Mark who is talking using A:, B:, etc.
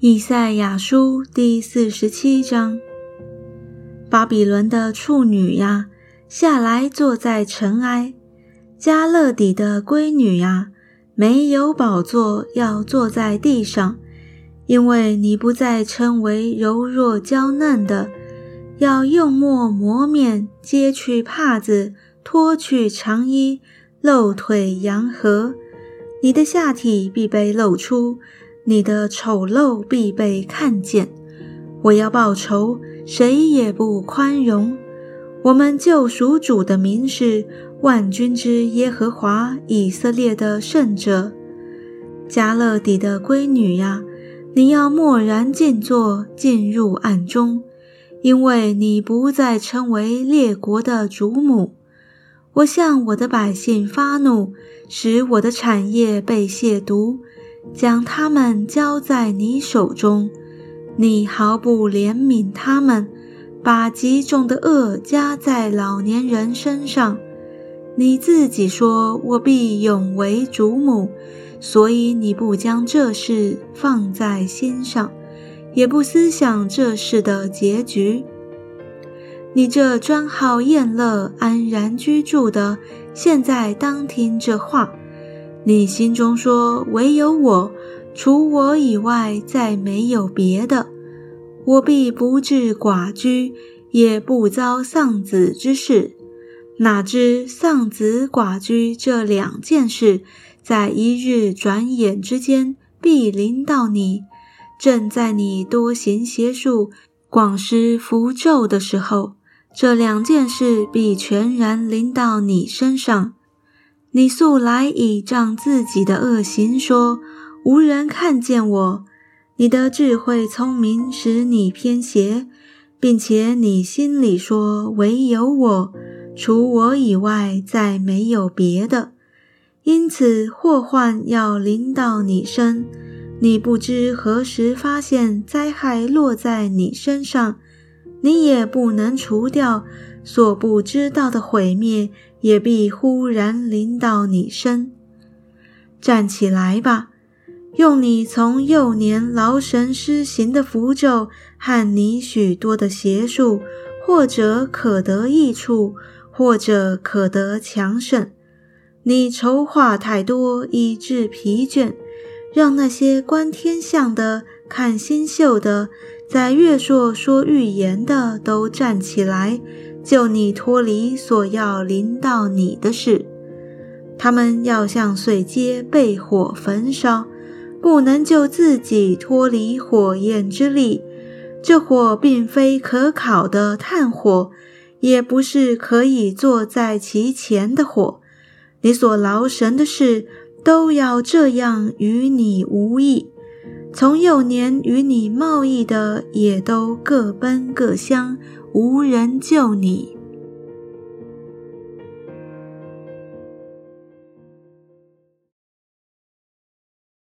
A: 以赛亚书第四十七章：巴比伦的处女呀，下来坐在尘埃；加勒底的闺女呀，没有宝座，要坐在地上，因为你不再称为柔弱娇嫩的，要用墨磨面，揭去帕子，脱去长衣，露腿扬合，你的下体必被露出。你的丑陋必被看见，我要报仇，谁也不宽容。我们救赎主的名是万军之耶和华以色列的圣者。加勒底的闺女呀，你要默然静坐，进入暗中，因为你不再称为列国的主母。我向我的百姓发怒，使我的产业被亵渎。将他们交在你手中，你毫不怜悯他们，把极重的恶加在老年人身上。你自己说：“我必永为主母。”所以你不将这事放在心上，也不思想这事的结局。你这专好宴乐、安然居住的，现在当听这话。你心中说：“唯有我，除我以外，再没有别的。我必不至寡居，也不遭丧子之事。哪知丧子寡居这两件事，在一日转眼之间必临到你。正在你多行邪术、广施符咒的时候，这两件事必全然临到你身上。”你素来倚仗自己的恶行说无人看见我，你的智慧聪明使你偏邪，并且你心里说唯有我，除我以外再没有别的，因此祸患要临到你身，你不知何时发现灾害落在你身上，你也不能除掉所不知道的毁灭。也必忽然临到你身。站起来吧，用你从幼年劳神施行的符咒和你许多的邪术，或者可得益处，或者可得强盛。你筹划太多，以致疲倦，让那些观天象的、看星宿的、在月朔说预言的都站起来。救你脱离所要临到你的事，他们要像碎秸被火焚烧，不能救自己脱离火焰之力。这火并非可烤的炭火，也不是可以坐在其前的火。你所劳神的事，都要这样与你无益。从幼年与你贸易的，也都各奔各乡。无人救你。